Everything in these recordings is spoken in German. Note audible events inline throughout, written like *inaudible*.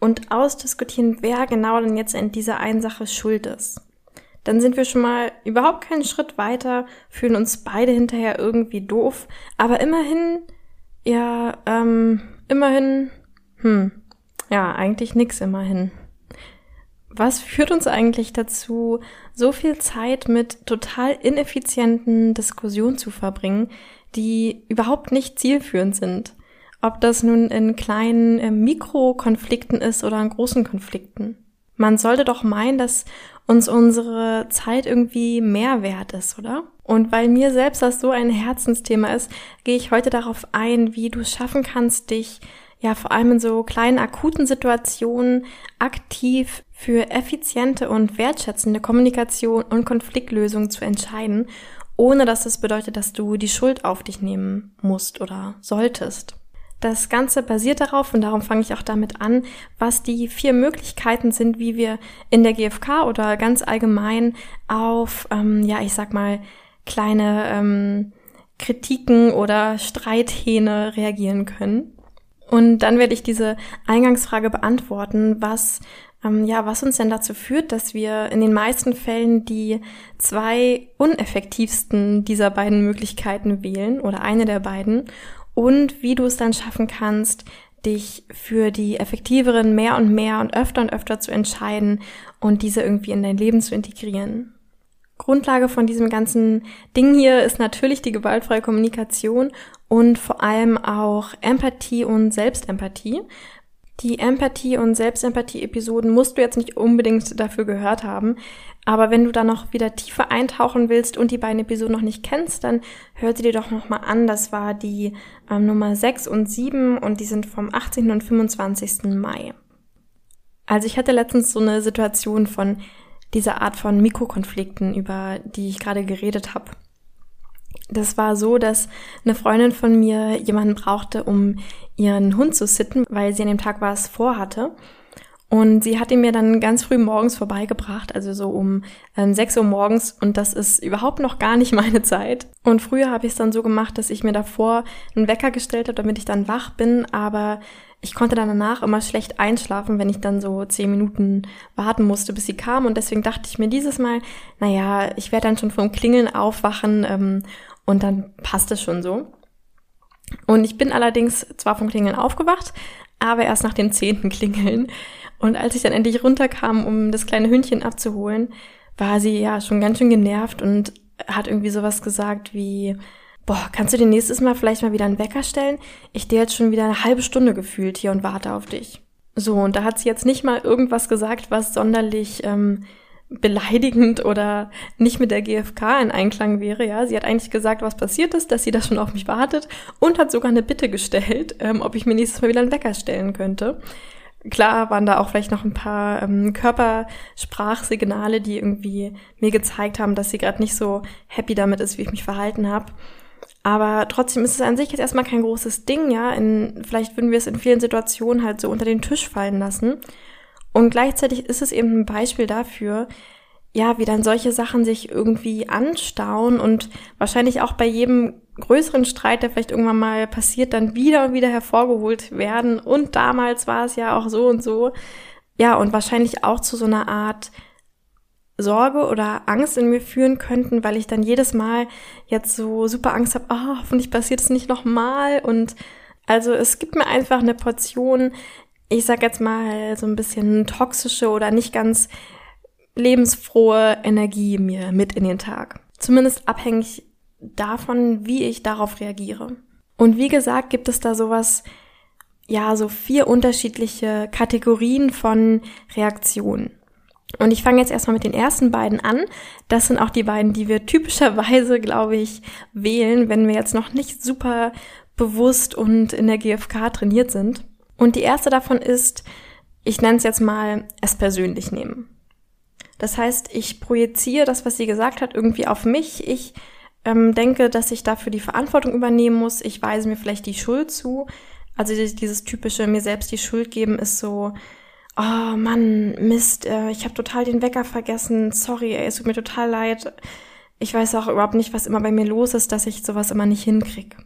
und ausdiskutieren, wer genau denn jetzt in dieser einen Sache schuld ist. Dann sind wir schon mal überhaupt keinen Schritt weiter, fühlen uns beide hinterher irgendwie doof, aber immerhin, ja, ähm, immerhin, hm, ja, eigentlich nix immerhin. Was führt uns eigentlich dazu, so viel Zeit mit total ineffizienten Diskussionen zu verbringen, die überhaupt nicht zielführend sind? Ob das nun in kleinen äh, Mikrokonflikten ist oder in großen Konflikten. Man sollte doch meinen, dass uns unsere Zeit irgendwie mehr wert ist, oder? Und weil mir selbst das so ein Herzensthema ist, gehe ich heute darauf ein, wie du es schaffen kannst, dich ja vor allem in so kleinen akuten Situationen aktiv für effiziente und wertschätzende Kommunikation und Konfliktlösung zu entscheiden, ohne dass es das bedeutet, dass du die Schuld auf dich nehmen musst oder solltest. Das Ganze basiert darauf, und darum fange ich auch damit an, was die vier Möglichkeiten sind, wie wir in der GfK oder ganz allgemein auf, ähm, ja, ich sag mal, kleine ähm, Kritiken oder Streithähne reagieren können. Und dann werde ich diese Eingangsfrage beantworten, was ähm, ja, was uns denn dazu führt, dass wir in den meisten Fällen die zwei uneffektivsten dieser beiden Möglichkeiten wählen oder eine der beiden und wie du es dann schaffen kannst, dich für die effektiveren mehr und mehr und öfter und öfter zu entscheiden und diese irgendwie in dein Leben zu integrieren. Grundlage von diesem ganzen Ding hier ist natürlich die gewaltfreie Kommunikation und vor allem auch Empathie und Selbstempathie. Die Empathie- und Selbstempathie-Episoden musst du jetzt nicht unbedingt dafür gehört haben. Aber wenn du da noch wieder tiefer eintauchen willst und die beiden Episoden noch nicht kennst, dann hör sie dir doch nochmal an. Das war die ähm, Nummer 6 und 7 und die sind vom 18. und 25. Mai. Also ich hatte letztens so eine Situation von dieser Art von Mikrokonflikten, über die ich gerade geredet habe. Das war so, dass eine Freundin von mir jemanden brauchte, um ihren Hund zu sitten, weil sie an dem Tag was vorhatte. Und sie hat ihn mir dann ganz früh morgens vorbeigebracht, also so um ähm, 6 Uhr morgens. Und das ist überhaupt noch gar nicht *laughs* meine Zeit. Und früher habe ich es dann so gemacht, dass ich mir davor einen Wecker gestellt habe, damit ich dann wach bin. Aber ich konnte dann danach immer schlecht einschlafen, wenn ich dann so zehn Minuten warten musste, bis sie kam. Und deswegen dachte ich mir dieses Mal, naja, ich werde dann schon vom Klingeln aufwachen ähm, und dann passt es schon so. Und ich bin allerdings zwar vom Klingeln aufgewacht, aber erst nach dem zehnten Klingeln. Und als ich dann endlich runterkam, um das kleine Hündchen abzuholen, war sie ja schon ganz schön genervt und hat irgendwie sowas gesagt wie, boah, kannst du dir nächstes Mal vielleicht mal wieder einen Wecker stellen? Ich stehe jetzt schon wieder eine halbe Stunde gefühlt hier und warte auf dich. So, und da hat sie jetzt nicht mal irgendwas gesagt, was sonderlich ähm, beleidigend oder nicht mit der GfK in Einklang wäre, ja. Sie hat eigentlich gesagt, was passiert ist, dass sie da schon auf mich wartet und hat sogar eine Bitte gestellt, *laughs* ähm, ob ich mir nächstes Mal wieder einen Wecker stellen könnte. Klar waren da auch vielleicht noch ein paar ähm, Körpersprachsignale, die irgendwie mir gezeigt haben, dass sie gerade nicht so happy damit ist, wie ich mich verhalten habe. Aber trotzdem ist es an sich jetzt erstmal kein großes Ding, ja. In, vielleicht würden wir es in vielen Situationen halt so unter den Tisch fallen lassen. Und gleichzeitig ist es eben ein Beispiel dafür, ja, wie dann solche Sachen sich irgendwie anstauen und wahrscheinlich auch bei jedem größeren Streit, der vielleicht irgendwann mal passiert, dann wieder und wieder hervorgeholt werden. Und damals war es ja auch so und so. Ja, und wahrscheinlich auch zu so einer Art Sorge oder Angst in mir führen könnten, weil ich dann jedes Mal jetzt so super Angst habe, oh, hoffentlich passiert es nicht nochmal. Und also es gibt mir einfach eine Portion, ich sag jetzt mal, so ein bisschen toxische oder nicht ganz lebensfrohe Energie mir mit in den Tag. Zumindest abhängig davon, wie ich darauf reagiere. Und wie gesagt, gibt es da sowas, ja, so vier unterschiedliche Kategorien von Reaktionen. Und ich fange jetzt erstmal mit den ersten beiden an. Das sind auch die beiden, die wir typischerweise, glaube ich, wählen, wenn wir jetzt noch nicht super bewusst und in der GfK trainiert sind. Und die erste davon ist, ich nenne es jetzt mal, es persönlich nehmen. Das heißt, ich projiziere das, was sie gesagt hat, irgendwie auf mich. Ich ähm, denke, dass ich dafür die Verantwortung übernehmen muss. Ich weise mir vielleicht die Schuld zu. Also dieses typische mir selbst die Schuld geben ist so, oh Mann, Mist, äh, ich habe total den Wecker vergessen. Sorry, ey, es tut mir total leid. Ich weiß auch überhaupt nicht, was immer bei mir los ist, dass ich sowas immer nicht hinkrieg.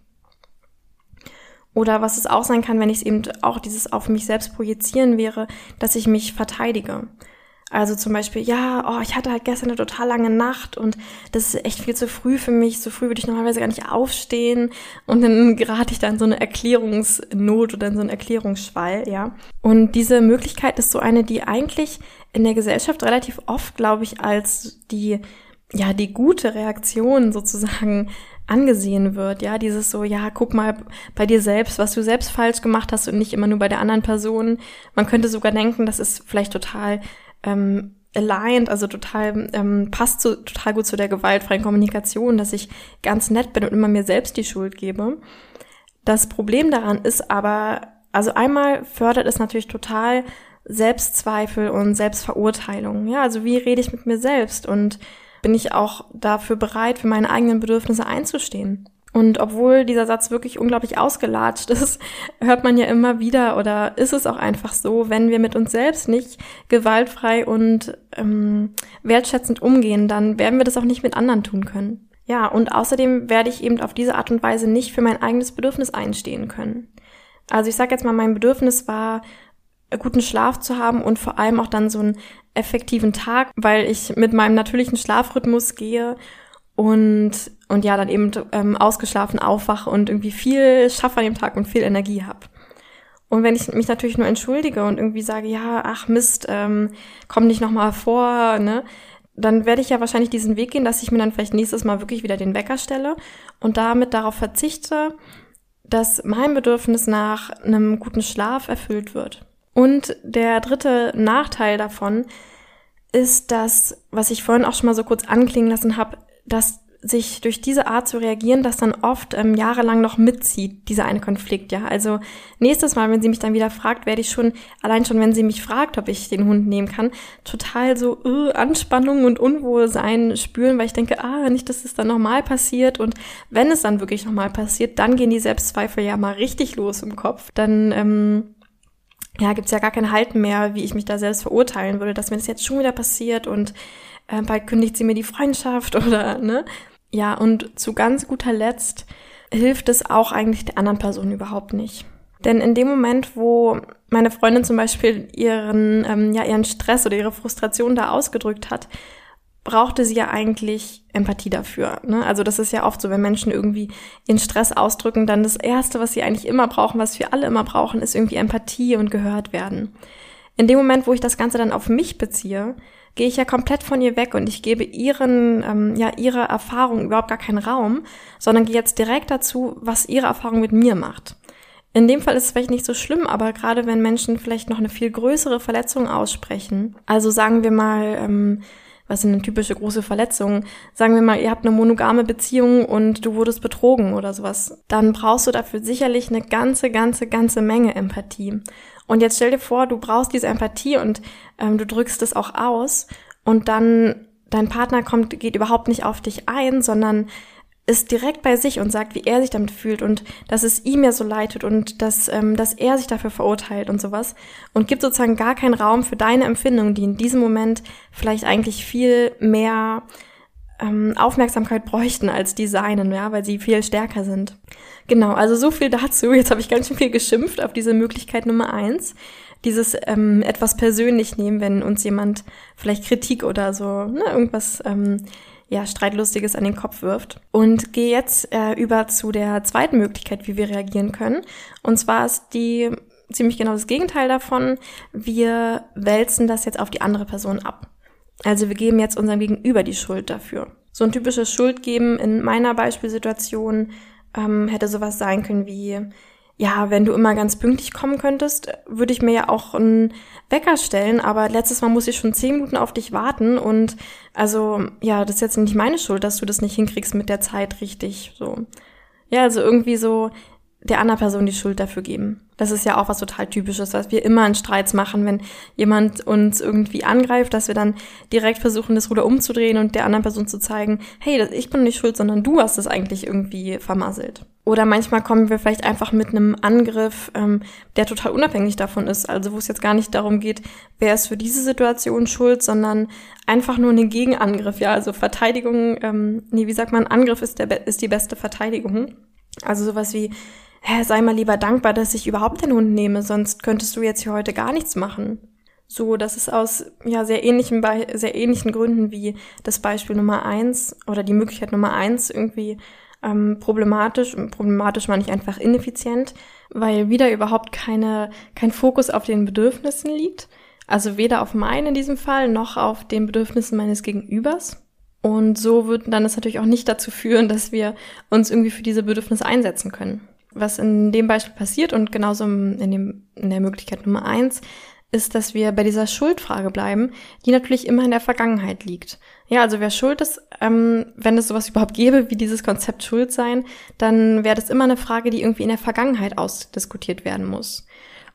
Oder was es auch sein kann, wenn ich es eben auch dieses auf mich selbst projizieren wäre, dass ich mich verteidige. Also zum Beispiel, ja, oh, ich hatte halt gestern eine total lange Nacht und das ist echt viel zu früh für mich. So früh würde ich normalerweise gar nicht aufstehen. Und dann gerate ich dann so eine Erklärungsnot oder in so einen Erklärungsschwall, ja. Und diese Möglichkeit ist so eine, die eigentlich in der Gesellschaft relativ oft, glaube ich, als die, ja, die gute Reaktion sozusagen angesehen wird, ja, dieses so, ja, guck mal bei dir selbst, was du selbst falsch gemacht hast und nicht immer nur bei der anderen Person. Man könnte sogar denken, das ist vielleicht total ähm, aligned, also total ähm, passt so, total gut zu der gewaltfreien Kommunikation, dass ich ganz nett bin und immer mir selbst die Schuld gebe. Das Problem daran ist aber, also einmal fördert es natürlich total Selbstzweifel und Selbstverurteilung. Ja, also wie rede ich mit mir selbst und bin ich auch dafür bereit, für meine eigenen Bedürfnisse einzustehen? Und obwohl dieser Satz wirklich unglaublich ausgelatscht ist, *laughs* hört man ja immer wieder oder ist es auch einfach so, wenn wir mit uns selbst nicht gewaltfrei und ähm, wertschätzend umgehen, dann werden wir das auch nicht mit anderen tun können. Ja, und außerdem werde ich eben auf diese Art und Weise nicht für mein eigenes Bedürfnis einstehen können. Also ich sage jetzt mal, mein Bedürfnis war, guten Schlaf zu haben und vor allem auch dann so einen effektiven Tag, weil ich mit meinem natürlichen Schlafrhythmus gehe und, und ja, dann eben ähm, ausgeschlafen aufwache und irgendwie viel schaffe an dem Tag und viel Energie habe. Und wenn ich mich natürlich nur entschuldige und irgendwie sage, ja, ach Mist, ähm, komm nicht nochmal vor, ne, dann werde ich ja wahrscheinlich diesen Weg gehen, dass ich mir dann vielleicht nächstes Mal wirklich wieder den Wecker stelle und damit darauf verzichte, dass mein Bedürfnis nach einem guten Schlaf erfüllt wird. Und der dritte Nachteil davon ist das, was ich vorhin auch schon mal so kurz anklingen lassen habe, dass sich durch diese Art zu reagieren, das dann oft ähm, jahrelang noch mitzieht, dieser eine Konflikt, ja. Also nächstes Mal, wenn sie mich dann wieder fragt, werde ich schon, allein schon, wenn sie mich fragt, ob ich den Hund nehmen kann, total so uh, Anspannung und Unwohlsein spüren, weil ich denke, ah, nicht, dass es dann nochmal passiert. Und wenn es dann wirklich nochmal passiert, dann gehen die Selbstzweifel ja mal richtig los im Kopf. Dann ähm, ja, gibt's ja gar kein Halten mehr, wie ich mich da selbst verurteilen würde, dass mir das jetzt schon wieder passiert und äh, bald kündigt sie mir die Freundschaft *laughs* oder, ne? Ja, und zu ganz guter Letzt hilft es auch eigentlich der anderen Person überhaupt nicht. Denn in dem Moment, wo meine Freundin zum Beispiel ihren, ähm, ja, ihren Stress oder ihre Frustration da ausgedrückt hat, brauchte sie ja eigentlich Empathie dafür. Ne? Also das ist ja oft so, wenn Menschen irgendwie ihren Stress ausdrücken, dann das Erste, was sie eigentlich immer brauchen, was wir alle immer brauchen, ist irgendwie Empathie und gehört werden. In dem Moment, wo ich das Ganze dann auf mich beziehe, gehe ich ja komplett von ihr weg und ich gebe ihren, ähm, ja, ihrer Erfahrung überhaupt gar keinen Raum, sondern gehe jetzt direkt dazu, was ihre Erfahrung mit mir macht. In dem Fall ist es vielleicht nicht so schlimm, aber gerade wenn Menschen vielleicht noch eine viel größere Verletzung aussprechen, also sagen wir mal, ähm, was sind eine typische große Verletzung? Sagen wir mal, ihr habt eine monogame Beziehung und du wurdest betrogen oder sowas. Dann brauchst du dafür sicherlich eine ganze, ganze, ganze Menge Empathie. Und jetzt stell dir vor, du brauchst diese Empathie und ähm, du drückst es auch aus und dann dein Partner kommt, geht überhaupt nicht auf dich ein, sondern ist direkt bei sich und sagt, wie er sich damit fühlt und dass es ihm ja so leitet und dass, ähm, dass er sich dafür verurteilt und sowas und gibt sozusagen gar keinen Raum für deine Empfindungen, die in diesem Moment vielleicht eigentlich viel mehr ähm, Aufmerksamkeit bräuchten als die seinen, ja, weil sie viel stärker sind. Genau, also so viel dazu. Jetzt habe ich ganz schön viel geschimpft auf diese Möglichkeit Nummer eins. Dieses ähm, etwas persönlich nehmen, wenn uns jemand vielleicht Kritik oder so, ne, irgendwas ähm, ja, Streitlustiges an den Kopf wirft. Und gehe jetzt äh, über zu der zweiten Möglichkeit, wie wir reagieren können. Und zwar ist die ziemlich genau das Gegenteil davon. Wir wälzen das jetzt auf die andere Person ab. Also wir geben jetzt unserem Gegenüber die Schuld dafür. So ein typisches Schuldgeben in meiner Beispielsituation ähm, hätte sowas sein können wie, ja, wenn du immer ganz pünktlich kommen könntest, würde ich mir ja auch einen Wecker stellen, aber letztes Mal muss ich schon zehn Minuten auf dich warten und also, ja, das ist jetzt nicht meine Schuld, dass du das nicht hinkriegst mit der Zeit richtig, so. Ja, also irgendwie so der anderen Person die Schuld dafür geben. Das ist ja auch was total typisches, was wir immer in Streits machen, wenn jemand uns irgendwie angreift, dass wir dann direkt versuchen, das Ruder umzudrehen und der anderen Person zu zeigen, hey, ich bin nicht schuld, sondern du hast es eigentlich irgendwie vermasselt. Oder manchmal kommen wir vielleicht einfach mit einem Angriff, ähm, der total unabhängig davon ist. Also wo es jetzt gar nicht darum geht, wer ist für diese Situation schuld, sondern einfach nur einen Gegenangriff. Ja, also Verteidigung, ähm, nee, wie sagt man, Angriff ist, der, ist die beste Verteidigung. Also sowas wie, hä, sei mal lieber dankbar, dass ich überhaupt den Hund nehme, sonst könntest du jetzt hier heute gar nichts machen. So, das ist aus ja sehr ähnlichen, sehr ähnlichen Gründen wie das Beispiel Nummer eins oder die Möglichkeit Nummer eins irgendwie ähm, problematisch. Problematisch meine ich einfach ineffizient, weil wieder überhaupt keine, kein Fokus auf den Bedürfnissen liegt. Also weder auf meinen in diesem Fall noch auf den Bedürfnissen meines Gegenübers. Und so wird dann das natürlich auch nicht dazu führen, dass wir uns irgendwie für diese Bedürfnisse einsetzen können. Was in dem Beispiel passiert und genauso in, dem, in der Möglichkeit Nummer eins, ist, dass wir bei dieser Schuldfrage bleiben, die natürlich immer in der Vergangenheit liegt. Ja, also wer schuld ist, ähm, wenn es sowas überhaupt gäbe wie dieses Konzept Schuld sein, dann wäre das immer eine Frage, die irgendwie in der Vergangenheit ausdiskutiert werden muss.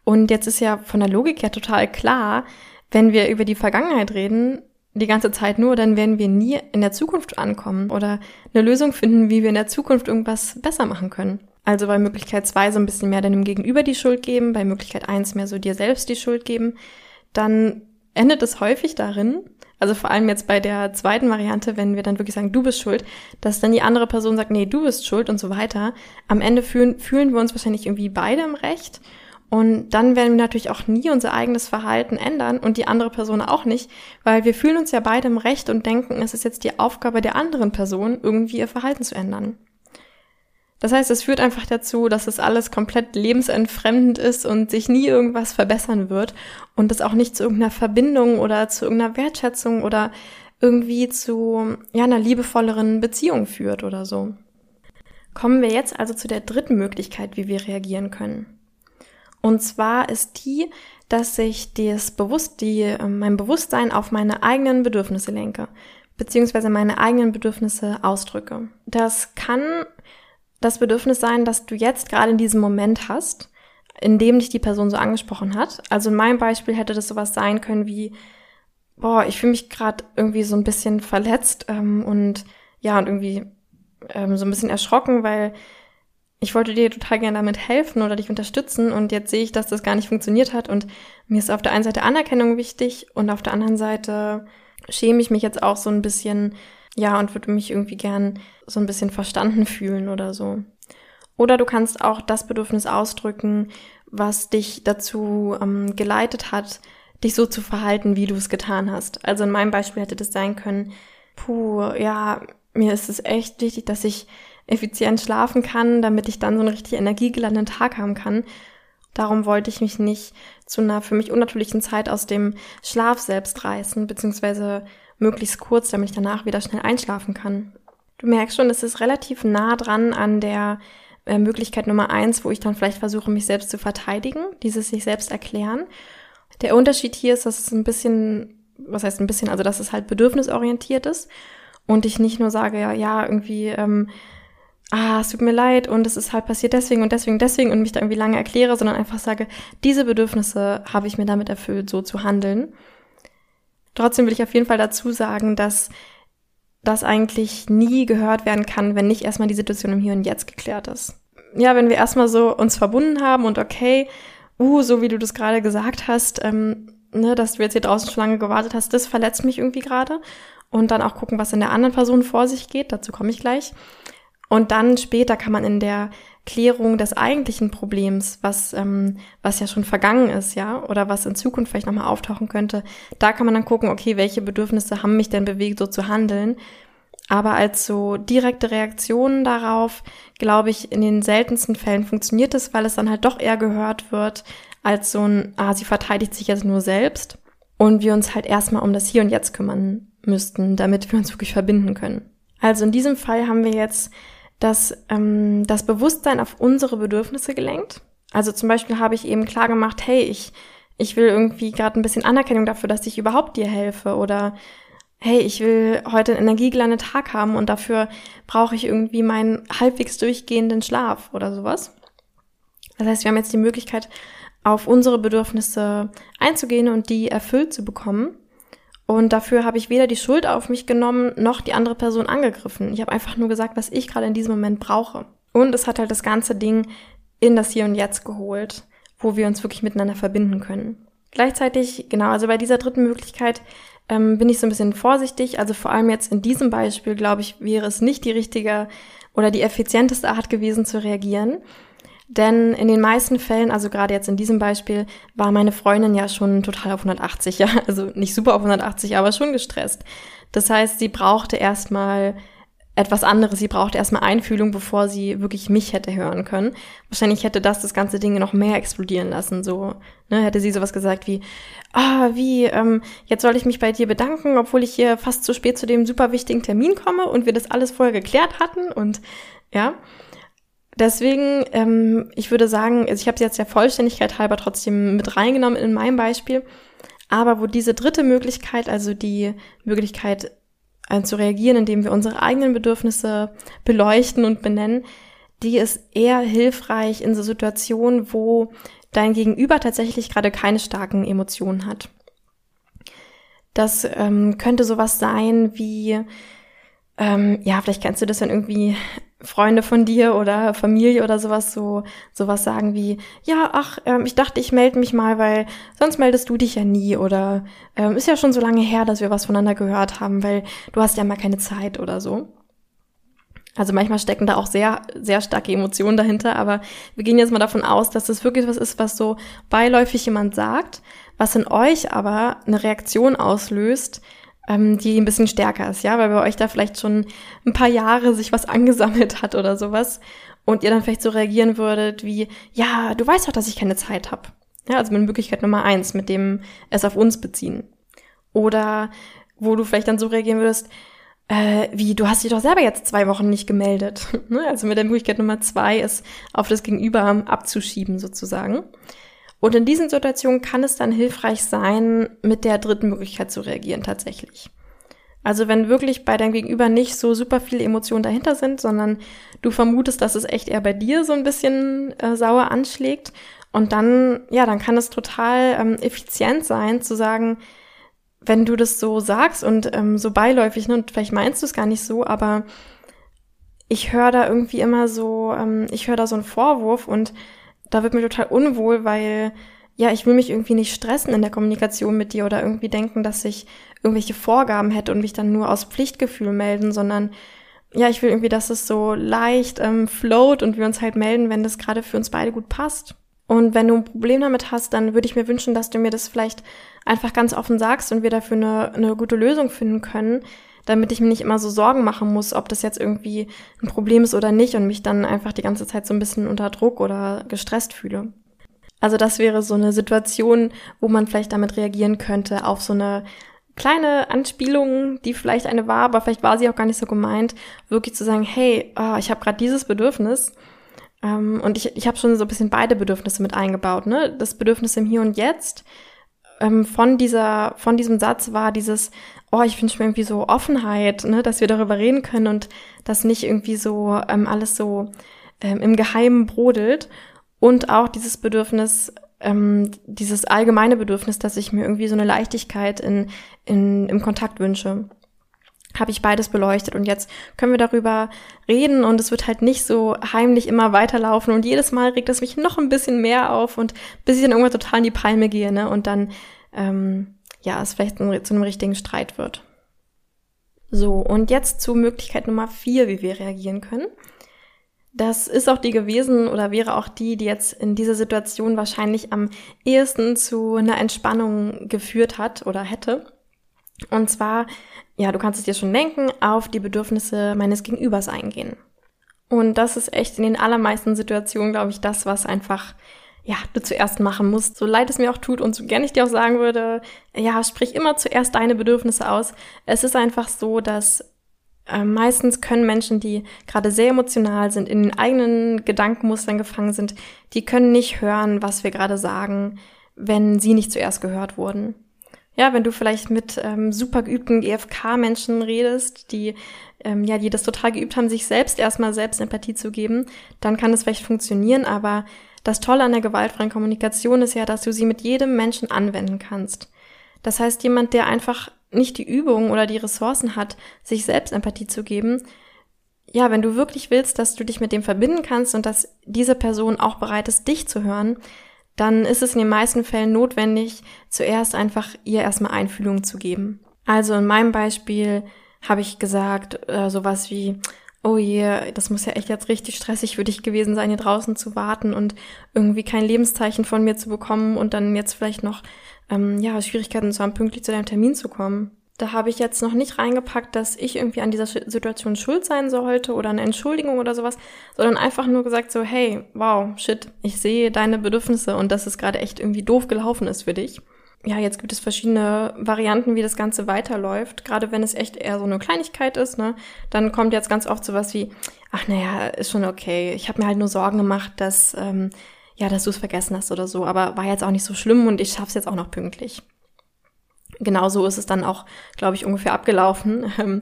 Und jetzt ist ja von der Logik her total klar, wenn wir über die Vergangenheit reden, die ganze Zeit nur, dann werden wir nie in der Zukunft ankommen oder eine Lösung finden, wie wir in der Zukunft irgendwas besser machen können. Also bei Möglichkeit zwei so ein bisschen mehr deinem Gegenüber die Schuld geben, bei Möglichkeit eins mehr so dir selbst die Schuld geben, dann endet es häufig darin, also vor allem jetzt bei der zweiten Variante, wenn wir dann wirklich sagen, du bist schuld, dass dann die andere Person sagt, nee, du bist schuld und so weiter. Am Ende fühlen, fühlen wir uns wahrscheinlich irgendwie beide im Recht. Und dann werden wir natürlich auch nie unser eigenes Verhalten ändern und die andere Person auch nicht, weil wir fühlen uns ja beide im Recht und denken, es ist jetzt die Aufgabe der anderen Person, irgendwie ihr Verhalten zu ändern. Das heißt, es führt einfach dazu, dass es alles komplett lebensentfremdend ist und sich nie irgendwas verbessern wird und es auch nicht zu irgendeiner Verbindung oder zu irgendeiner Wertschätzung oder irgendwie zu ja, einer liebevolleren Beziehung führt oder so. Kommen wir jetzt also zu der dritten Möglichkeit, wie wir reagieren können. Und zwar ist die, dass ich das Bewusst, die, äh, mein Bewusstsein auf meine eigenen Bedürfnisse lenke, beziehungsweise meine eigenen Bedürfnisse ausdrücke. Das kann das Bedürfnis sein, dass du jetzt gerade in diesem Moment hast, in dem dich die Person so angesprochen hat. Also in meinem Beispiel hätte das sowas sein können wie, boah, ich fühle mich gerade irgendwie so ein bisschen verletzt ähm, und ja, und irgendwie ähm, so ein bisschen erschrocken, weil ich wollte dir total gerne damit helfen oder dich unterstützen und jetzt sehe ich, dass das gar nicht funktioniert hat und mir ist auf der einen Seite Anerkennung wichtig und auf der anderen Seite schäme ich mich jetzt auch so ein bisschen, ja, und würde mich irgendwie gern so ein bisschen verstanden fühlen oder so. Oder du kannst auch das Bedürfnis ausdrücken, was dich dazu ähm, geleitet hat, dich so zu verhalten, wie du es getan hast. Also in meinem Beispiel hätte das sein können, puh, ja, mir ist es echt wichtig, dass ich effizient schlafen kann, damit ich dann so einen richtig energiegeladenen Tag haben kann. Darum wollte ich mich nicht zu einer für mich unnatürlichen Zeit aus dem Schlaf selbst reißen, beziehungsweise möglichst kurz, damit ich danach wieder schnell einschlafen kann. Du merkst schon, es ist relativ nah dran an der äh, Möglichkeit Nummer eins, wo ich dann vielleicht versuche, mich selbst zu verteidigen, dieses sich selbst erklären. Der Unterschied hier ist, dass es ein bisschen, was heißt ein bisschen, also dass es halt bedürfnisorientiert ist und ich nicht nur sage, ja, ja, irgendwie, ähm, ah, es tut mir leid und es ist halt passiert deswegen und deswegen, deswegen und mich da irgendwie lange erkläre, sondern einfach sage, diese Bedürfnisse habe ich mir damit erfüllt, so zu handeln. Trotzdem will ich auf jeden Fall dazu sagen, dass das eigentlich nie gehört werden kann, wenn nicht erstmal die Situation im Hier und Jetzt geklärt ist. Ja, wenn wir erstmal so uns verbunden haben und okay, uh, so wie du das gerade gesagt hast, ähm, ne, dass du jetzt hier draußen schon lange gewartet hast, das verletzt mich irgendwie gerade. Und dann auch gucken, was in der anderen Person vor sich geht, dazu komme ich gleich. Und dann später kann man in der Klärung des eigentlichen Problems, was, ähm, was ja schon vergangen ist, ja, oder was in Zukunft vielleicht nochmal auftauchen könnte, da kann man dann gucken, okay, welche Bedürfnisse haben mich denn bewegt, so zu handeln. Aber als so direkte Reaktionen darauf, glaube ich, in den seltensten Fällen funktioniert es, weil es dann halt doch eher gehört wird, als so ein, ah, sie verteidigt sich jetzt nur selbst und wir uns halt erstmal um das Hier und Jetzt kümmern müssten, damit wir uns wirklich verbinden können. Also in diesem Fall haben wir jetzt dass ähm, das Bewusstsein auf unsere Bedürfnisse gelenkt. Also zum Beispiel habe ich eben klar gemacht, hey, ich, ich will irgendwie gerade ein bisschen Anerkennung dafür, dass ich überhaupt dir helfe oder hey, ich will heute einen energiegeladenen Tag haben und dafür brauche ich irgendwie meinen halbwegs durchgehenden Schlaf oder sowas. Das heißt, wir haben jetzt die Möglichkeit, auf unsere Bedürfnisse einzugehen und die erfüllt zu bekommen. Und dafür habe ich weder die Schuld auf mich genommen, noch die andere Person angegriffen. Ich habe einfach nur gesagt, was ich gerade in diesem Moment brauche. Und es hat halt das ganze Ding in das Hier und Jetzt geholt, wo wir uns wirklich miteinander verbinden können. Gleichzeitig, genau, also bei dieser dritten Möglichkeit ähm, bin ich so ein bisschen vorsichtig. Also vor allem jetzt in diesem Beispiel, glaube ich, wäre es nicht die richtige oder die effizienteste Art gewesen zu reagieren. Denn in den meisten Fällen, also gerade jetzt in diesem Beispiel, war meine Freundin ja schon total auf 180, *laughs* ja, also nicht super auf 180, aber schon gestresst. Das heißt, sie brauchte erstmal etwas anderes. Sie brauchte erstmal Einfühlung, bevor sie wirklich mich hätte hören können. Wahrscheinlich hätte das das ganze Ding noch mehr explodieren lassen. So, ne, hätte sie sowas gesagt wie, ah, wie, ähm, jetzt soll ich mich bei dir bedanken, obwohl ich hier fast zu spät zu dem super wichtigen Termin komme und wir das alles vorher geklärt hatten und ja. Deswegen, ähm, ich würde sagen, also ich habe sie jetzt der Vollständigkeit halber trotzdem mit reingenommen in meinem Beispiel. Aber wo diese dritte Möglichkeit, also die Möglichkeit äh, zu reagieren, indem wir unsere eigenen Bedürfnisse beleuchten und benennen, die ist eher hilfreich in so Situationen, wo dein Gegenüber tatsächlich gerade keine starken Emotionen hat. Das ähm, könnte sowas sein wie, ähm, ja, vielleicht kennst du das dann irgendwie Freunde von dir oder Familie oder sowas so sowas sagen wie ja ach ähm, ich dachte ich melde mich mal weil sonst meldest du dich ja nie oder ähm, ist ja schon so lange her dass wir was voneinander gehört haben weil du hast ja mal keine Zeit oder so. Also manchmal stecken da auch sehr sehr starke Emotionen dahinter aber wir gehen jetzt mal davon aus dass das wirklich was ist was so beiläufig jemand sagt was in euch aber eine Reaktion auslöst ähm, die ein bisschen stärker ist, ja, weil bei euch da vielleicht schon ein paar Jahre sich was *laughs* angesammelt hat oder sowas und ihr dann vielleicht so reagieren würdet wie, ja, du weißt doch, dass ich keine Zeit habe. Ja, also mit Möglichkeit Nummer eins, mit dem es auf uns beziehen. Oder wo du vielleicht dann so reagieren würdest, äh, wie, du hast dich doch selber jetzt zwei Wochen nicht gemeldet. *laughs* Ne? also mit der Möglichkeit Nummer zwei ist, auf das Gegenüber abzuschieben sozusagen. Und in diesen Situationen kann es dann hilfreich sein, mit der dritten Möglichkeit zu reagieren tatsächlich. Also wenn wirklich bei deinem Gegenüber nicht so super viele Emotionen dahinter sind, sondern du vermutest, dass es echt eher bei dir so ein bisschen äh, sauer anschlägt und dann, ja, dann kann es total ähm, effizient sein zu sagen, wenn du das so sagst und ähm, so beiläufig, ne, und vielleicht meinst du es gar nicht so, aber ich höre da irgendwie immer so, ähm, ich höre da so einen Vorwurf und da wird mir total unwohl, weil ja, ich will mich irgendwie nicht stressen in der Kommunikation mit dir oder irgendwie denken, dass ich irgendwelche Vorgaben hätte und mich dann nur aus Pflichtgefühl melden, sondern ja, ich will irgendwie, dass es so leicht ähm, float und wir uns halt melden, wenn das gerade für uns beide gut passt. Und wenn du ein Problem damit hast, dann würde ich mir wünschen, dass du mir das vielleicht einfach ganz offen sagst und wir dafür eine, eine gute Lösung finden können, damit ich mir nicht immer so Sorgen machen muss, ob das jetzt irgendwie ein Problem ist oder nicht und mich dann einfach die ganze Zeit so ein bisschen unter Druck oder gestresst fühle. Also das wäre so eine Situation, wo man vielleicht damit reagieren könnte auf so eine kleine Anspielung, die vielleicht eine war, aber vielleicht war sie auch gar nicht so gemeint, wirklich zu sagen, hey, oh, ich habe gerade dieses Bedürfnis ähm, und ich, ich habe schon so ein bisschen beide Bedürfnisse mit eingebaut, ne? Das Bedürfnis im Hier und Jetzt ähm, von dieser, von diesem Satz war dieses, oh, ich wünsche mir irgendwie so Offenheit, ne, dass wir darüber reden können und dass nicht irgendwie so ähm, alles so ähm, im Geheimen brodelt. Und auch dieses Bedürfnis, ähm, dieses allgemeine Bedürfnis, dass ich mir irgendwie so eine Leichtigkeit in, in, im Kontakt wünsche habe ich beides beleuchtet und jetzt können wir darüber reden und es wird halt nicht so heimlich immer weiterlaufen und jedes Mal regt es mich noch ein bisschen mehr auf und bis ich dann irgendwann total in die Palme gehe, ne, und dann, ähm, ja, es vielleicht zu einem richtigen Streit wird. So, und jetzt zu Möglichkeit Nummer vier, wie wir reagieren können. Das ist auch die gewesen oder wäre auch die, die jetzt in dieser Situation wahrscheinlich am ehesten zu einer Entspannung geführt hat oder hätte. Und zwar ja, du kannst es dir schon denken, auf die Bedürfnisse meines Gegenübers eingehen. Und das ist echt in den allermeisten Situationen, glaube ich, das, was einfach, ja, du zuerst machen musst. So leid es mir auch tut und so gern ich dir auch sagen würde, ja, sprich immer zuerst deine Bedürfnisse aus. Es ist einfach so, dass äh, meistens können Menschen, die gerade sehr emotional sind, in den eigenen Gedankenmustern gefangen sind, die können nicht hören, was wir gerade sagen, wenn sie nicht zuerst gehört wurden. Ja, wenn du vielleicht mit ähm, super geübten EFK-Menschen redest, die ähm, ja, die das total geübt haben, sich selbst erstmal selbst Empathie zu geben, dann kann es vielleicht funktionieren, aber Das Tolle an der gewaltfreien Kommunikation ist ja, dass du sie mit jedem Menschen anwenden kannst. Das heißt, jemand, der einfach nicht die Übung oder die Ressourcen hat, sich selbst Empathie zu geben, ja, wenn du wirklich willst, dass du dich mit dem verbinden kannst und dass diese Person auch bereit ist, dich zu hören, dann ist es in den meisten Fällen notwendig, zuerst einfach ihr erstmal Einfühlung zu geben. Also in meinem Beispiel habe ich gesagt, äh, sowas wie, oh je, das muss ja echt jetzt richtig stressig für dich gewesen sein, hier draußen zu warten und irgendwie kein Lebenszeichen von mir zu bekommen und dann jetzt vielleicht noch ähm, ja, Schwierigkeiten zu haben, pünktlich zu deinem Termin zu kommen. Da habe ich jetzt noch nicht reingepackt, dass ich irgendwie an dieser Situation schuld sein sollte oder eine Entschuldigung oder sowas, sondern einfach nur gesagt so, hey, wow, shit, ich sehe deine Bedürfnisse und dass es gerade echt irgendwie doof gelaufen ist für dich. Ja, jetzt gibt es verschiedene Varianten, wie das Ganze weiterläuft. Gerade wenn es echt eher so eine Kleinigkeit ist, ne, dann kommt jetzt ganz oft sowas wie, ach naja, ist schon okay. Ich habe mir halt nur Sorgen gemacht, dass ähm, ja, dass du es vergessen hast oder so, aber war jetzt auch nicht so schlimm und ich schaff's jetzt auch noch pünktlich genau so ist es dann auch, glaube ich, ungefähr abgelaufen. Ähm,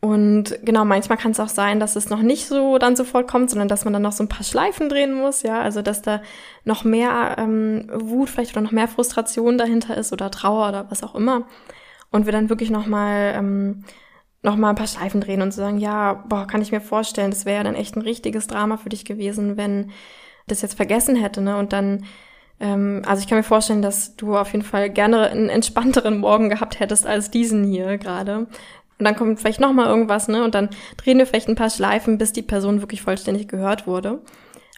und genau, manchmal kann es auch sein, dass es noch nicht so dann sofort kommt, sondern dass man dann noch so ein paar Schleifen drehen muss, ja, also dass da noch mehr ähm, Wut vielleicht oder noch mehr Frustration dahinter ist oder Trauer oder was auch immer. Und wir dann wirklich nochmal ähm, noch ein paar Schleifen drehen und sagen, ja, boah, kann ich mir vorstellen, das wäre ja dann echt ein richtiges Drama für dich gewesen, wenn das jetzt vergessen hätte, ne? Und dann ähm, also ich kann mir vorstellen, dass du auf jeden Fall gerne einen entspannteren Morgen gehabt hättest als diesen hier gerade. Und dann kommt vielleicht noch mal irgendwas, ne? Und dann drehen wir vielleicht ein paar Schleifen, bis die Person wirklich vollständig gehört wurde.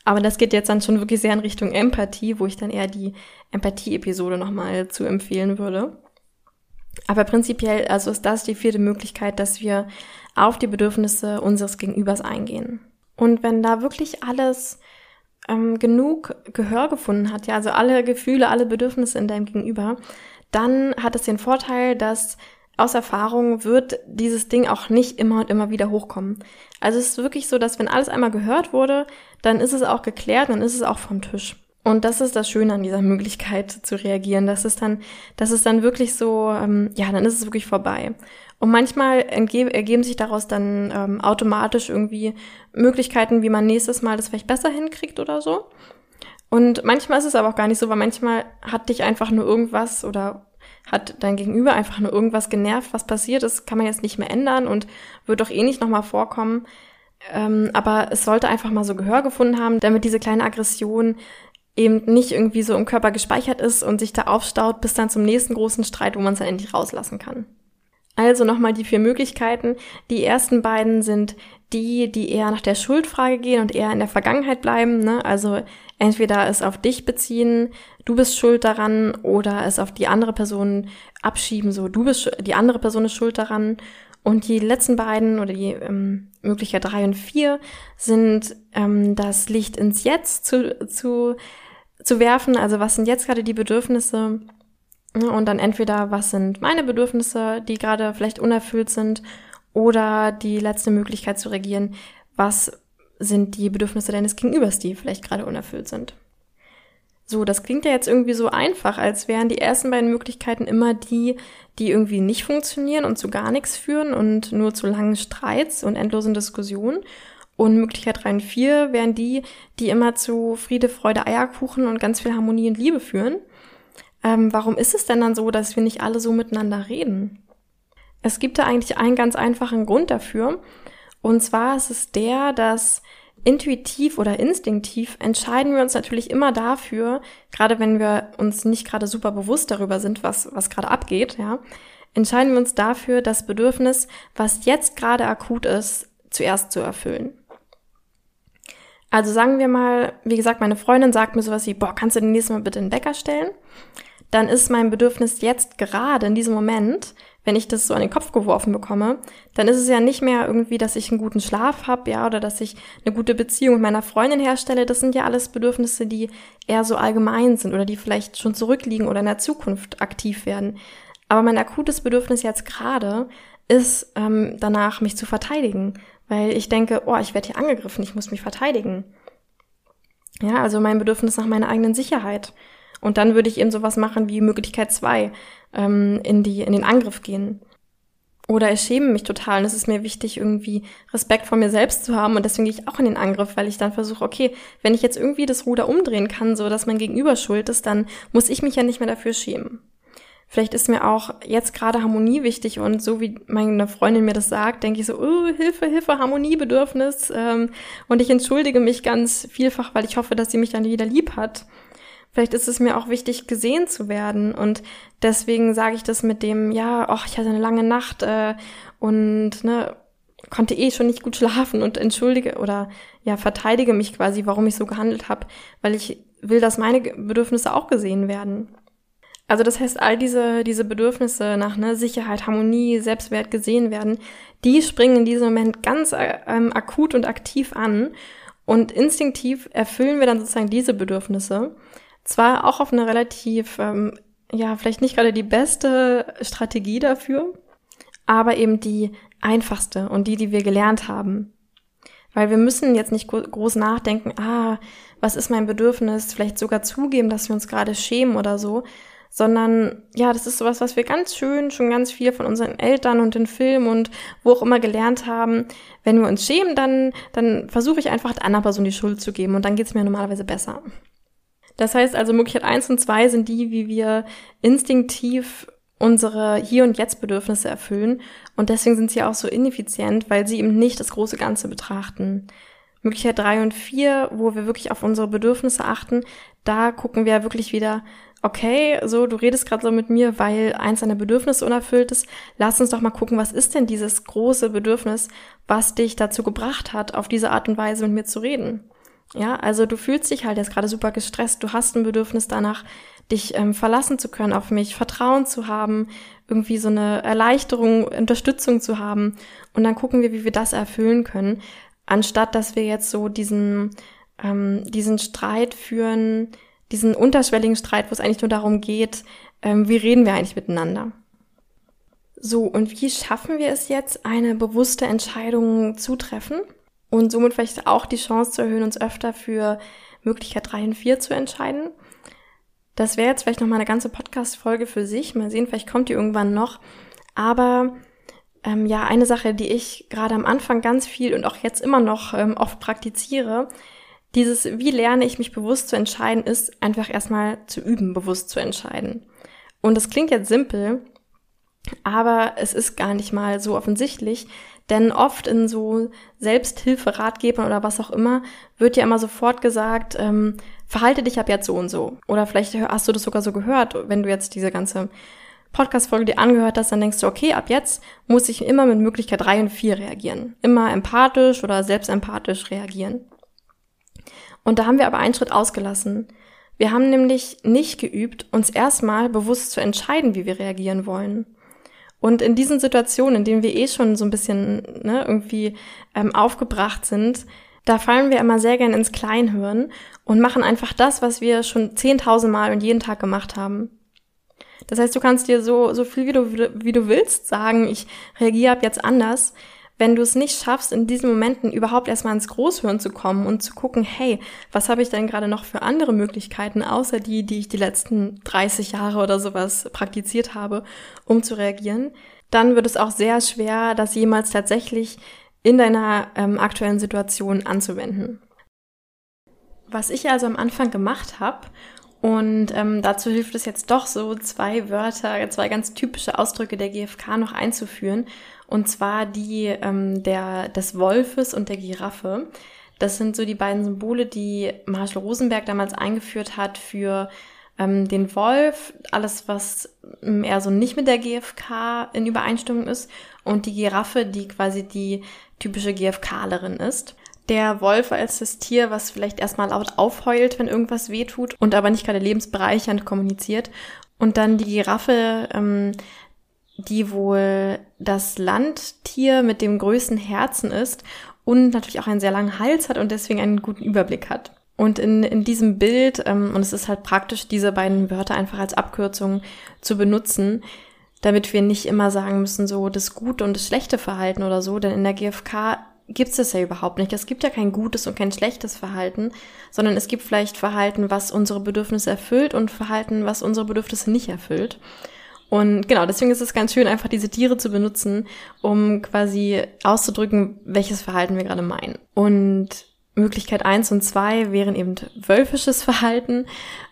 Aber das geht jetzt dann schon wirklich sehr in Richtung Empathie, wo ich dann eher die Empathie-Episode nochmal zu empfehlen würde. Aber prinzipiell, also ist das die vierte Möglichkeit, dass wir auf die Bedürfnisse unseres Gegenübers eingehen. Und wenn da wirklich alles ähm, genug Gehör gefunden hat, ja, also alle Gefühle, alle Bedürfnisse in deinem Gegenüber, dann hat es den Vorteil, dass aus Erfahrung wird dieses Ding auch nicht immer und immer wieder hochkommen. Also es ist wirklich so, dass wenn alles einmal gehört wurde, dann ist es auch geklärt, dann ist es auch vom Tisch. Und das ist das Schöne an dieser Möglichkeit zu reagieren. Das ist dann, das ist dann wirklich so, ähm, ja, dann ist es wirklich vorbei. Und manchmal ergeben sich daraus dann ähm, automatisch irgendwie Möglichkeiten, wie man nächstes Mal das vielleicht besser hinkriegt oder so. Und manchmal ist es aber auch gar nicht so, weil manchmal hat dich einfach nur irgendwas oder hat dein Gegenüber einfach nur irgendwas genervt, was passiert ist, kann man jetzt nicht mehr ändern und wird doch eh nicht nochmal vorkommen. Ähm, aber es sollte einfach mal so Gehör gefunden haben, damit diese kleine Aggression eben nicht irgendwie so im Körper gespeichert ist und sich da aufstaut bis dann zum nächsten großen Streit, wo man es dann endlich rauslassen kann. Also nochmal die vier Möglichkeiten. Die ersten beiden sind die, die eher nach der Schuldfrage gehen und eher in der Vergangenheit bleiben. Ne? Also entweder es auf dich beziehen, du bist schuld daran, oder es auf die andere Person abschieben, so du bist die andere Person ist schuld daran. Und die letzten beiden oder die ähm, Möglichkeit drei und vier sind ähm, das Licht ins Jetzt zu, zu, zu werfen. Also was sind jetzt gerade die Bedürfnisse und dann entweder, was sind meine Bedürfnisse, die gerade vielleicht unerfüllt sind, oder die letzte Möglichkeit zu regieren, was sind die Bedürfnisse deines Gegenübers, die vielleicht gerade unerfüllt sind. So, das klingt ja jetzt irgendwie so einfach, als wären die ersten beiden Möglichkeiten immer die, die irgendwie nicht funktionieren und zu gar nichts führen und nur zu langen Streits und endlosen Diskussionen. Und Möglichkeit 3 und 4 wären die, die immer zu Friede, Freude, Eierkuchen und ganz viel Harmonie und Liebe führen. Ähm, warum ist es denn dann so, dass wir nicht alle so miteinander reden? Es gibt da eigentlich einen ganz einfachen Grund dafür. Und zwar ist es der, dass intuitiv oder instinktiv entscheiden wir uns natürlich immer dafür, gerade wenn wir uns nicht gerade super bewusst darüber sind, was, was gerade abgeht, ja, entscheiden wir uns dafür, das Bedürfnis, was jetzt gerade akut ist, zuerst zu erfüllen. Also sagen wir mal, wie gesagt, meine Freundin sagt mir sowas wie, boah, kannst du den nächsten Mal bitte den Wecker stellen? dann ist mein Bedürfnis jetzt gerade in diesem Moment, wenn ich das so an den Kopf geworfen bekomme, dann ist es ja nicht mehr irgendwie, dass ich einen guten Schlaf habe, ja, oder dass ich eine gute Beziehung mit meiner Freundin herstelle. Das sind ja alles Bedürfnisse, die eher so allgemein sind oder die vielleicht schon zurückliegen oder in der Zukunft aktiv werden. Aber mein akutes Bedürfnis jetzt gerade ist ähm, danach, mich zu verteidigen, weil ich denke, oh, ich werde hier angegriffen, ich muss mich verteidigen. Ja, also mein Bedürfnis nach meiner eigenen Sicherheit. Und dann würde ich eben sowas machen wie Möglichkeit zwei ähm, in, die, in den Angriff gehen. Oder ich schäme mich total und es ist mir wichtig, irgendwie Respekt vor mir selbst zu haben und deswegen gehe ich auch in den Angriff, weil ich dann versuche, okay, wenn ich jetzt irgendwie das Ruder umdrehen kann, so dass mein Gegenüber schuld ist, dann muss ich mich ja nicht mehr dafür schämen. Vielleicht ist mir auch jetzt gerade Harmonie wichtig und so wie meine Freundin mir das sagt, denke ich so, oh, Hilfe, Hilfe, Harmoniebedürfnis. Ähm, und ich entschuldige mich ganz vielfach, weil ich hoffe, dass sie mich dann wieder lieb hat. Vielleicht ist es mir auch wichtig, gesehen zu werden. Und deswegen sage ich das mit dem, ja, ach, ich hatte eine lange Nacht äh, und ne, konnte eh schon nicht gut schlafen und entschuldige oder ja, verteidige mich quasi, warum ich so gehandelt habe, weil ich will, dass meine Bedürfnisse auch gesehen werden. Also das heißt, all diese, diese Bedürfnisse nach ne, Sicherheit, Harmonie, Selbstwert gesehen werden, die springen in diesem Moment ganz äh, ähm, akut und aktiv an. Und instinktiv erfüllen wir dann sozusagen diese Bedürfnisse. Zwar auch auf eine relativ, ähm, ja, vielleicht nicht gerade die beste Strategie dafür, aber eben die einfachste und die, die wir gelernt haben. Weil wir müssen jetzt nicht groß nachdenken, ah, was ist mein Bedürfnis, vielleicht sogar zugeben, dass wir uns gerade schämen oder so, sondern ja, das ist sowas, was wir ganz schön schon ganz viel von unseren Eltern und den Filmen und wo auch immer gelernt haben. Wenn wir uns schämen, dann, dann versuche ich einfach der anderen Person die Schuld zu geben und dann geht's mir normalerweise besser. Das heißt also, Möglichkeit eins und zwei sind die, wie wir instinktiv unsere Hier- und Jetzt-Bedürfnisse erfüllen. Und deswegen sind sie auch so ineffizient, weil sie eben nicht das große Ganze betrachten. Möglichkeit drei und vier, wo wir wirklich auf unsere Bedürfnisse achten, da gucken wir wirklich wieder, okay, so, du redest gerade so mit mir, weil eins deiner Bedürfnisse unerfüllt ist. Lass uns doch mal gucken, was ist denn dieses große Bedürfnis, was dich dazu gebracht hat, auf diese Art und Weise mit mir zu reden. Ja, also du fühlst dich halt jetzt gerade super gestresst, du hast ein Bedürfnis danach, dich ähm, verlassen zu können auf mich, Vertrauen zu haben, irgendwie so eine Erleichterung, Unterstützung zu haben. Und dann gucken wir, wie wir das erfüllen können, anstatt dass wir jetzt so diesen, ähm, diesen Streit führen, diesen unterschwelligen Streit, wo es eigentlich nur darum geht, ähm, wie reden wir eigentlich miteinander. So, und wie schaffen wir es jetzt, eine bewusste Entscheidung zu treffen und somit vielleicht auch die Chance zu erhöhen, uns öfter für Möglichkeit 3 und 4 zu entscheiden? Das wäre jetzt vielleicht noch mal eine ganze Podcast-Folge für sich. Mal sehen, vielleicht kommt die irgendwann noch. Aber ähm, ja, eine Sache, die ich gerade am Anfang ganz viel und auch jetzt immer noch ähm, oft praktiziere, dieses, wie lerne ich mich bewusst zu entscheiden, ist einfach erstmal zu üben, bewusst zu entscheiden. Und das klingt jetzt simpel, aber es ist gar nicht mal so offensichtlich, denn oft in so Selbsthilferatgebern oder was auch immer wird ja immer sofort gesagt, ähm, verhalte dich ab jetzt so und so. Oder vielleicht hast du das sogar so gehört, wenn du jetzt diese ganze Podcast-Folge dir angehört hast, dann denkst du, okay, ab jetzt muss ich immer mit Möglichkeit drei und vier reagieren. Immer empathisch oder selbstempathisch reagieren. Und da haben wir aber einen Schritt ausgelassen. Wir haben nämlich nicht geübt, uns erstmal bewusst zu entscheiden, wie wir reagieren wollen. Und in diesen Situationen, in denen wir eh schon so ein bisschen ne, irgendwie ähm, aufgebracht sind, da fallen wir immer sehr gern ins Kleinhören und machen einfach das, was wir schon zehntausend Mal und jeden Tag gemacht haben. Das heißt, du kannst dir so, so viel wie du, wie du willst sagen, ich reagiere ab jetzt anders wenn du es nicht schaffst, in diesen Momenten überhaupt erstmal ins Großhören zu kommen und zu gucken, hey, was habe ich denn gerade noch für andere Möglichkeiten, außer die, die ich die letzten 30 Jahre oder sowas praktiziert habe, um zu reagieren, dann wird es auch sehr schwer, das jemals tatsächlich in deiner ähm, aktuellen Situation anzuwenden. Was ich also am Anfang gemacht habe, und ähm, dazu hilft es jetzt doch so, zwei Wörter, zwei ganz typische Ausdrücke der GfK noch einzuführen und zwar die ähm, der, des Wolfes und der Giraffe. Das sind so die beiden Symbole, die Marshall Rosenberg damals eingeführt hat für ähm, den Wolf, alles was ähm, eher so nicht mit der GfK in Übereinstimmung ist und die Giraffe, die quasi die typische GfKlerin ist. Der Wolf als das Tier, was vielleicht erstmal laut aufheult, wenn irgendwas wehtut und aber nicht gerade lebensbereichernd kommuniziert. Und dann die Giraffe, ähm, die wohl das Landtier mit dem größten Herzen ist und natürlich auch einen sehr langen Hals hat und deswegen einen guten Überblick hat. Und in, in diesem Bild, ähm, und es ist halt praktisch, diese beiden Wörter einfach als Abkürzung zu benutzen, damit wir nicht immer sagen müssen, so das gute und das schlechte Verhalten oder so, denn in der GfK gibt es das ja überhaupt nicht. Es gibt ja kein gutes und kein schlechtes Verhalten, sondern es gibt vielleicht Verhalten, was unsere Bedürfnisse erfüllt und Verhalten, was unsere Bedürfnisse nicht erfüllt. Und genau, deswegen ist es ganz schön, einfach diese Tiere zu benutzen, um quasi auszudrücken, welches Verhalten wir gerade meinen. Und Möglichkeit eins und zwei wären eben wölfisches Verhalten,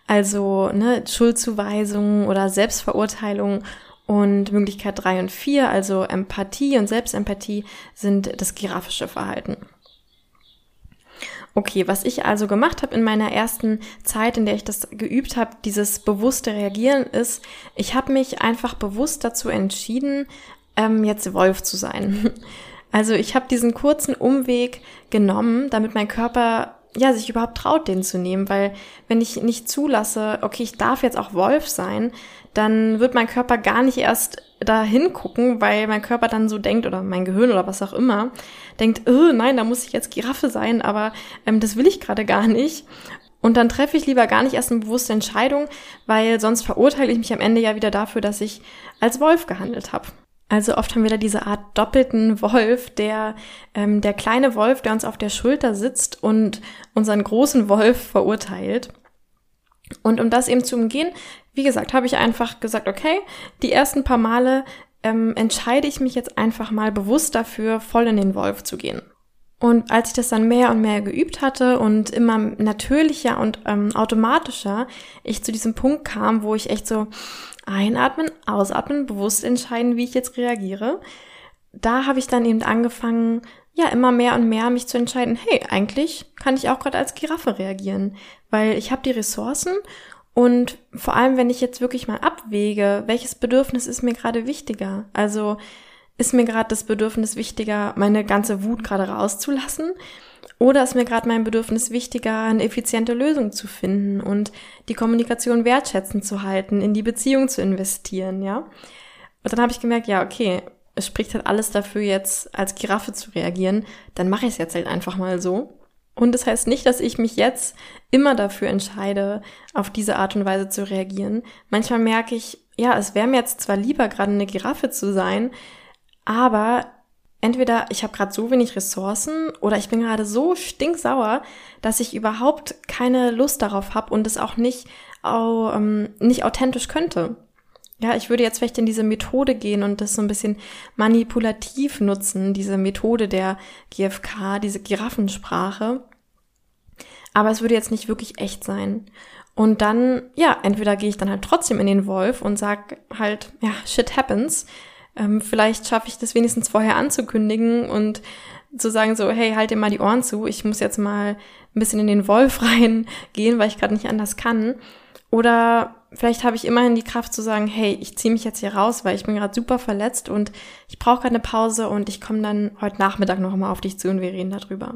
also ne, Schuldzuweisung oder Selbstverurteilung. Und Möglichkeit drei und vier, also Empathie und Selbstempathie, sind das giraffische Verhalten. Okay, was ich also gemacht habe in meiner ersten Zeit, in der ich das geübt habe, dieses bewusste Reagieren, ist, ich habe mich einfach bewusst dazu entschieden, ähm, jetzt Wolf zu sein. *laughs* Also ich habe diesen kurzen Umweg genommen, damit mein Körper ja sich überhaupt traut, den zu nehmen, weil wenn ich nicht zulasse, okay, ich darf jetzt auch Wolf sein, dann wird mein Körper gar nicht erst da hingucken, weil mein Körper dann so denkt oder mein Gehirn oder was auch immer denkt, oh, nein, da muss ich jetzt Giraffe sein, aber ähm, das will ich gerade gar nicht. Und dann treffe ich lieber gar nicht erst eine bewusste Entscheidung, weil sonst verurteile ich mich am Ende ja wieder dafür, dass ich als Wolf gehandelt habe. Also oft haben wir da diese Art doppelten Wolf, der ähm, der kleine Wolf, der uns auf der Schulter sitzt und unseren großen Wolf verurteilt. Und um das eben zu umgehen, wie gesagt, habe ich einfach gesagt, okay, die ersten paar Male ähm, entscheide ich mich jetzt einfach mal bewusst dafür, voll in den Wolf zu gehen. Und als ich das dann mehr und mehr geübt hatte und immer natürlicher und ähm, automatischer ich zu diesem Punkt kam, wo ich echt so einatmen, ausatmen, bewusst entscheiden, wie ich jetzt reagiere, da habe ich dann eben angefangen, ja, immer mehr und mehr mich zu entscheiden, hey, eigentlich kann ich auch gerade als Giraffe reagieren, weil ich habe die Ressourcen und vor allem, wenn ich jetzt wirklich mal abwäge, welches Bedürfnis ist mir gerade wichtiger? Also ist mir gerade das Bedürfnis wichtiger, meine ganze Wut gerade rauszulassen? Oder ist mir gerade mein Bedürfnis wichtiger, eine effiziente Lösung zu finden und die Kommunikation wertschätzend zu halten, in die Beziehung zu investieren, ja? Und dann habe ich gemerkt, ja, okay, es spricht halt alles dafür, jetzt als Giraffe zu reagieren, dann mache ich es jetzt halt einfach mal so. Und das heißt nicht, dass ich mich jetzt immer dafür entscheide, auf diese Art und Weise zu reagieren. Manchmal merke ich, ja, es wäre mir jetzt zwar lieber, gerade eine Giraffe zu sein, aber entweder ich habe gerade so wenig Ressourcen oder ich bin gerade so stinksauer, dass ich überhaupt keine Lust darauf habe und es auch nicht, auch, ähm, nicht authentisch könnte. Ja, ich würde jetzt vielleicht in diese Methode gehen und das so ein bisschen manipulativ nutzen, diese Methode der GFK, diese Giraffensprache. Aber es würde jetzt nicht wirklich echt sein. Und dann, ja, entweder gehe ich dann halt trotzdem in den Wolf und sag halt, ja, shit happens. Ähm, vielleicht schaffe ich das wenigstens vorher anzukündigen und zu sagen so, hey, halt dir mal die Ohren zu, ich muss jetzt mal ein bisschen in den Wolf *laughs* reingehen, weil ich gerade nicht anders kann. Oder vielleicht habe ich immerhin die Kraft zu sagen, hey, ich ziehe mich jetzt hier raus, weil ich bin gerade super verletzt und ich brauche gerade eine Pause und ich komme dann heute Nachmittag noch mal auf dich zu und wir reden darüber.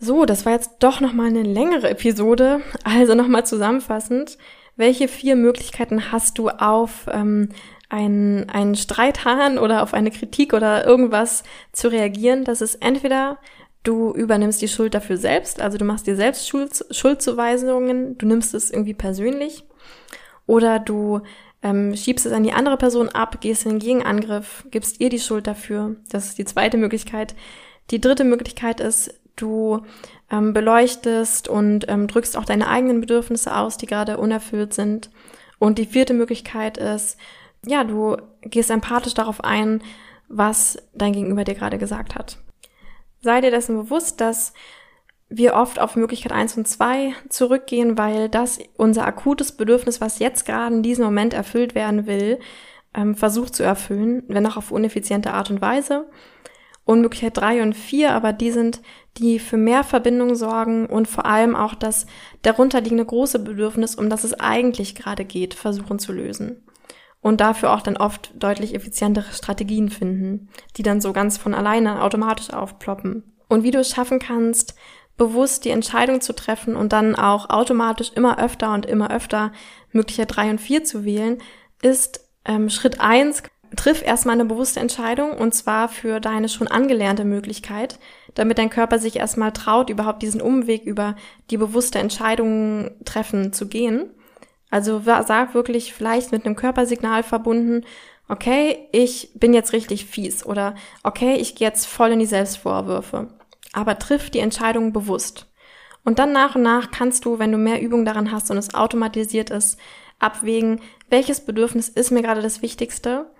So, das war jetzt doch noch mal eine längere Episode. Also noch mal zusammenfassend: Welche vier Möglichkeiten hast du auf ähm, einen, einen Streithahn oder auf eine Kritik oder irgendwas zu reagieren? Das ist entweder Du übernimmst die Schuld dafür selbst, also du machst dir selbst Schuld, Schuldzuweisungen, du nimmst es irgendwie persönlich oder du ähm, schiebst es an die andere Person ab, gehst in den Gegenangriff, gibst ihr die Schuld dafür. Das ist die zweite Möglichkeit. Die dritte Möglichkeit ist, du ähm, beleuchtest und ähm, drückst auch deine eigenen Bedürfnisse aus, die gerade unerfüllt sind. Und die vierte Möglichkeit ist, ja, du gehst empathisch darauf ein, was dein Gegenüber dir gerade gesagt hat. Sei dir dessen bewusst, dass wir oft auf Möglichkeit eins und zwei zurückgehen, weil das unser akutes Bedürfnis, was jetzt gerade in diesem Moment erfüllt werden will, ähm, versucht zu erfüllen, wenn auch auf uneffiziente Art und Weise. Und Möglichkeit drei und vier, aber die sind, die für mehr Verbindung sorgen und vor allem auch das darunterliegende große Bedürfnis, um das es eigentlich gerade geht, versuchen zu lösen und dafür auch dann oft deutlich effizientere Strategien finden, die dann so ganz von alleine automatisch aufploppen. Und wie du es schaffen kannst, bewusst die Entscheidung zu treffen und dann auch automatisch immer öfter und immer öfter möglicher drei und vier zu wählen, ist ähm, Schritt eins triff erstmal eine bewusste Entscheidung und zwar für deine schon angelernte Möglichkeit, damit dein Körper sich erstmal traut, überhaupt diesen Umweg über die bewusste Entscheidung treffen zu gehen. Also sag wirklich vielleicht mit einem Körpersignal verbunden, okay, ich bin jetzt richtig fies oder okay, ich gehe jetzt voll in die Selbstvorwürfe. Aber triff die Entscheidung bewusst. Und dann nach und nach kannst du, wenn du mehr Übung daran hast und es automatisiert ist, abwägen, welches Bedürfnis ist mir gerade das Wichtigste.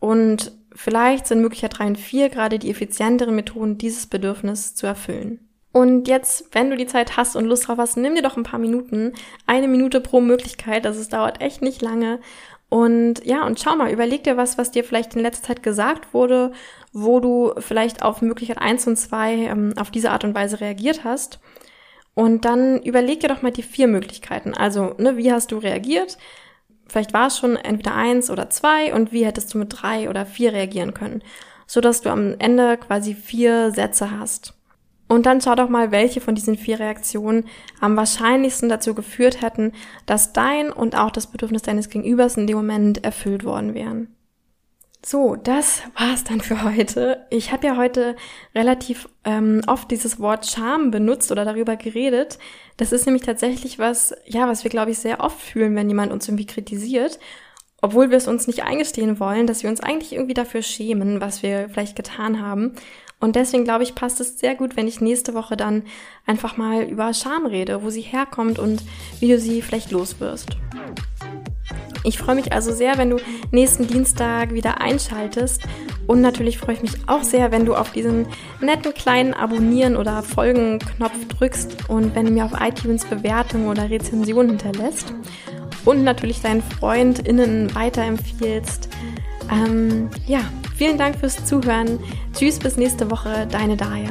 Und vielleicht sind Möglichkeit 3 und 4 gerade die effizienteren Methoden, dieses Bedürfnis zu erfüllen. Und jetzt, wenn du die Zeit hast und Lust drauf hast, nimm dir doch ein paar Minuten, eine Minute pro Möglichkeit, also es dauert echt nicht lange. Und ja, und schau mal, überleg dir was, was dir vielleicht in letzter Zeit gesagt wurde, wo du vielleicht auf Möglichkeit 1 und 2 ähm, auf diese Art und Weise reagiert hast und dann überleg dir doch mal die vier Möglichkeiten. Also, ne, wie hast du reagiert? Vielleicht war es schon entweder eins oder zwei und wie hättest du mit drei oder vier reagieren können, so dass du am Ende quasi vier Sätze hast. Und dann schau doch mal, welche von diesen vier Reaktionen am wahrscheinlichsten dazu geführt hätten, dass dein und auch das Bedürfnis deines Gegenübers in dem Moment erfüllt worden wären. So, das war's dann für heute. Ich habe ja heute relativ ähm, oft dieses Wort Scham benutzt oder darüber geredet. Das ist nämlich tatsächlich was, ja, was wir glaube ich sehr oft fühlen, wenn jemand uns irgendwie kritisiert, obwohl wir es uns nicht eingestehen wollen, dass wir uns eigentlich irgendwie dafür schämen, was wir vielleicht getan haben. Und deswegen glaube ich, passt es sehr gut, wenn ich nächste Woche dann einfach mal über Scham rede, wo sie herkommt und wie du sie vielleicht loswirst. Ich freue mich also sehr, wenn du nächsten Dienstag wieder einschaltest. Und natürlich freue ich mich auch sehr, wenn du auf diesen netten kleinen Abonnieren oder Folgen-Knopf drückst und wenn du mir auf iTunes Bewertungen oder Rezensionen hinterlässt. Und natürlich deinen FreundInnen weiterempfiehlst. Ähm, ja, vielen Dank fürs Zuhören. Tschüss, bis nächste Woche, deine Daya.